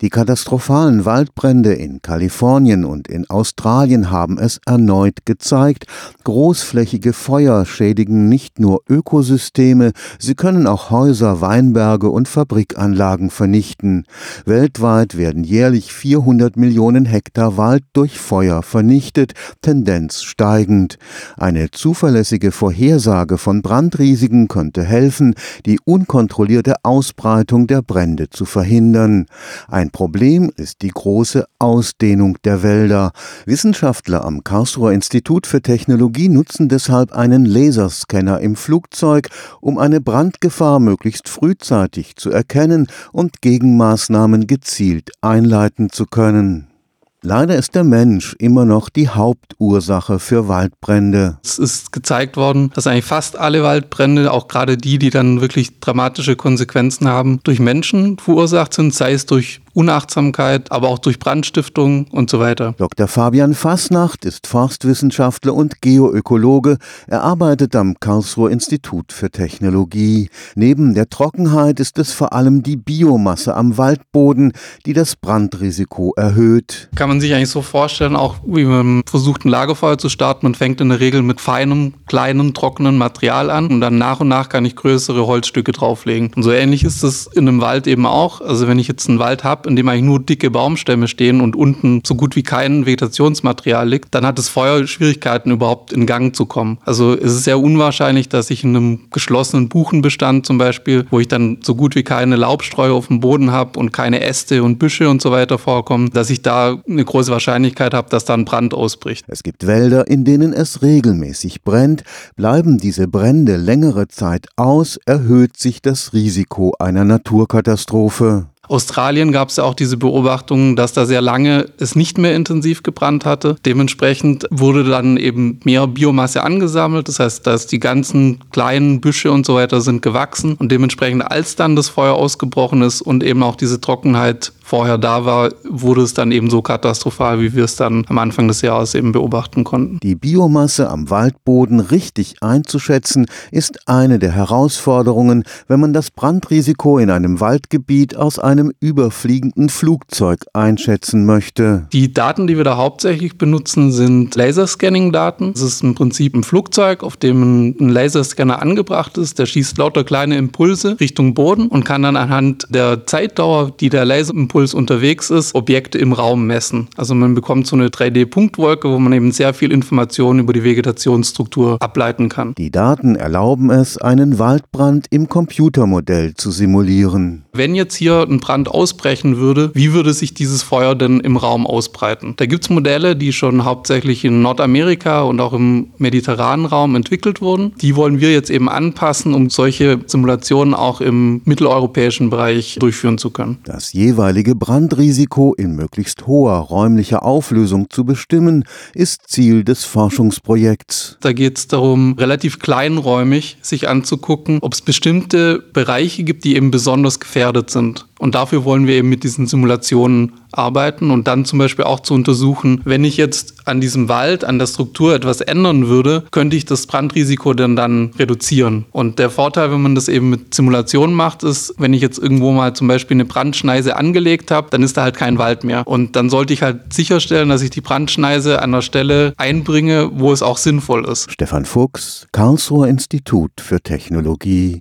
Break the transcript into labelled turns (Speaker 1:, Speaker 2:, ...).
Speaker 1: Die katastrophalen Waldbrände in Kalifornien und in Australien haben es erneut gezeigt. Großflächige Feuer schädigen nicht nur Ökosysteme, sie können auch Häuser, Weinberge und Fabrikanlagen vernichten. Weltweit werden jährlich 400 Millionen Hektar Wald durch Feuer vernichtet, Tendenz steigend. Eine zuverlässige Vorhersage von Brandrisiken könnte helfen, die unkontrollierte Ausbreitung der Brände zu verhindern. Ein ein Problem ist die große Ausdehnung der Wälder. Wissenschaftler am Karlsruher Institut für Technologie nutzen deshalb einen Laserscanner im Flugzeug, um eine Brandgefahr möglichst frühzeitig zu erkennen und Gegenmaßnahmen gezielt einleiten zu können. Leider ist der Mensch immer noch die Hauptursache für Waldbrände.
Speaker 2: Es ist gezeigt worden, dass eigentlich fast alle Waldbrände, auch gerade die, die dann wirklich dramatische Konsequenzen haben, durch Menschen verursacht sind, sei es durch Unachtsamkeit, aber auch durch Brandstiftung und so weiter.
Speaker 1: Dr. Fabian Fasnacht ist Forstwissenschaftler und Geoökologe. Er arbeitet am Karlsruher Institut für Technologie. Neben der Trockenheit ist es vor allem die Biomasse am Waldboden, die das Brandrisiko erhöht.
Speaker 2: Kann man sich eigentlich so vorstellen, auch wie man versucht, ein Lagerfeuer zu starten. Man fängt in der Regel mit feinem, kleinen, trockenen Material an und dann nach und nach kann ich größere Holzstücke drauflegen. Und so ähnlich ist es in einem Wald eben auch. Also wenn ich jetzt einen Wald habe, in dem eigentlich nur dicke Baumstämme stehen und unten so gut wie kein Vegetationsmaterial liegt, dann hat das Feuer Schwierigkeiten überhaupt in Gang zu kommen. Also es ist sehr unwahrscheinlich, dass ich in einem geschlossenen Buchenbestand zum Beispiel, wo ich dann so gut wie keine Laubstreu auf dem Boden habe und keine Äste und Büsche und so weiter vorkommen, dass ich da eine große Wahrscheinlichkeit habe, dass da ein Brand ausbricht.
Speaker 1: Es gibt Wälder, in denen es regelmäßig brennt. Bleiben diese Brände längere Zeit aus, erhöht sich das Risiko einer Naturkatastrophe.
Speaker 2: Australien gab es ja auch diese Beobachtung, dass da sehr lange es nicht mehr intensiv gebrannt hatte. Dementsprechend wurde dann eben mehr Biomasse angesammelt. Das heißt, dass die ganzen kleinen Büsche und so weiter sind gewachsen und dementsprechend, als dann das Feuer ausgebrochen ist und eben auch diese Trockenheit vorher da war, wurde es dann eben so katastrophal, wie wir es dann am Anfang des Jahres eben beobachten konnten.
Speaker 1: Die Biomasse am Waldboden richtig einzuschätzen, ist eine der Herausforderungen, wenn man das Brandrisiko in einem Waldgebiet aus einem überfliegenden Flugzeug einschätzen möchte.
Speaker 2: Die Daten, die wir da hauptsächlich benutzen, sind Laserscanning-Daten. Das ist im Prinzip ein Flugzeug, auf dem ein Laserscanner angebracht ist. Der schießt lauter kleine Impulse Richtung Boden und kann dann anhand der Zeitdauer, die der Laserimpuls Impuls unterwegs ist, Objekte im Raum messen. Also man bekommt so eine 3D-Punktwolke, wo man eben sehr viel Informationen über die Vegetationsstruktur ableiten kann.
Speaker 1: Die Daten erlauben es, einen Waldbrand im Computermodell zu simulieren.
Speaker 2: Wenn jetzt hier ein Brand ausbrechen würde, wie würde sich dieses Feuer denn im Raum ausbreiten? Da gibt es Modelle, die schon hauptsächlich in Nordamerika und auch im mediterranen Raum entwickelt wurden. Die wollen wir jetzt eben anpassen, um solche Simulationen auch im mitteleuropäischen Bereich durchführen zu können.
Speaker 1: Das jeweilige jeweilige Brandrisiko in möglichst hoher räumlicher Auflösung zu bestimmen, ist Ziel des Forschungsprojekts.
Speaker 2: Da geht es darum, relativ kleinräumig sich anzugucken, ob es bestimmte Bereiche gibt, die eben besonders gefährdet sind. Und dafür wollen wir eben mit diesen Simulationen arbeiten und dann zum Beispiel auch zu untersuchen, wenn ich jetzt an diesem Wald, an der Struktur etwas ändern würde, könnte ich das Brandrisiko dann, dann reduzieren. Und der Vorteil, wenn man das eben mit Simulationen macht, ist, wenn ich jetzt irgendwo mal zum Beispiel eine Brandschneise angelegt habe, dann ist da halt kein Wald mehr. Und dann sollte ich halt sicherstellen, dass ich die Brandschneise an der Stelle einbringe, wo es auch sinnvoll ist.
Speaker 1: Stefan Fuchs, Karlsruher Institut für Technologie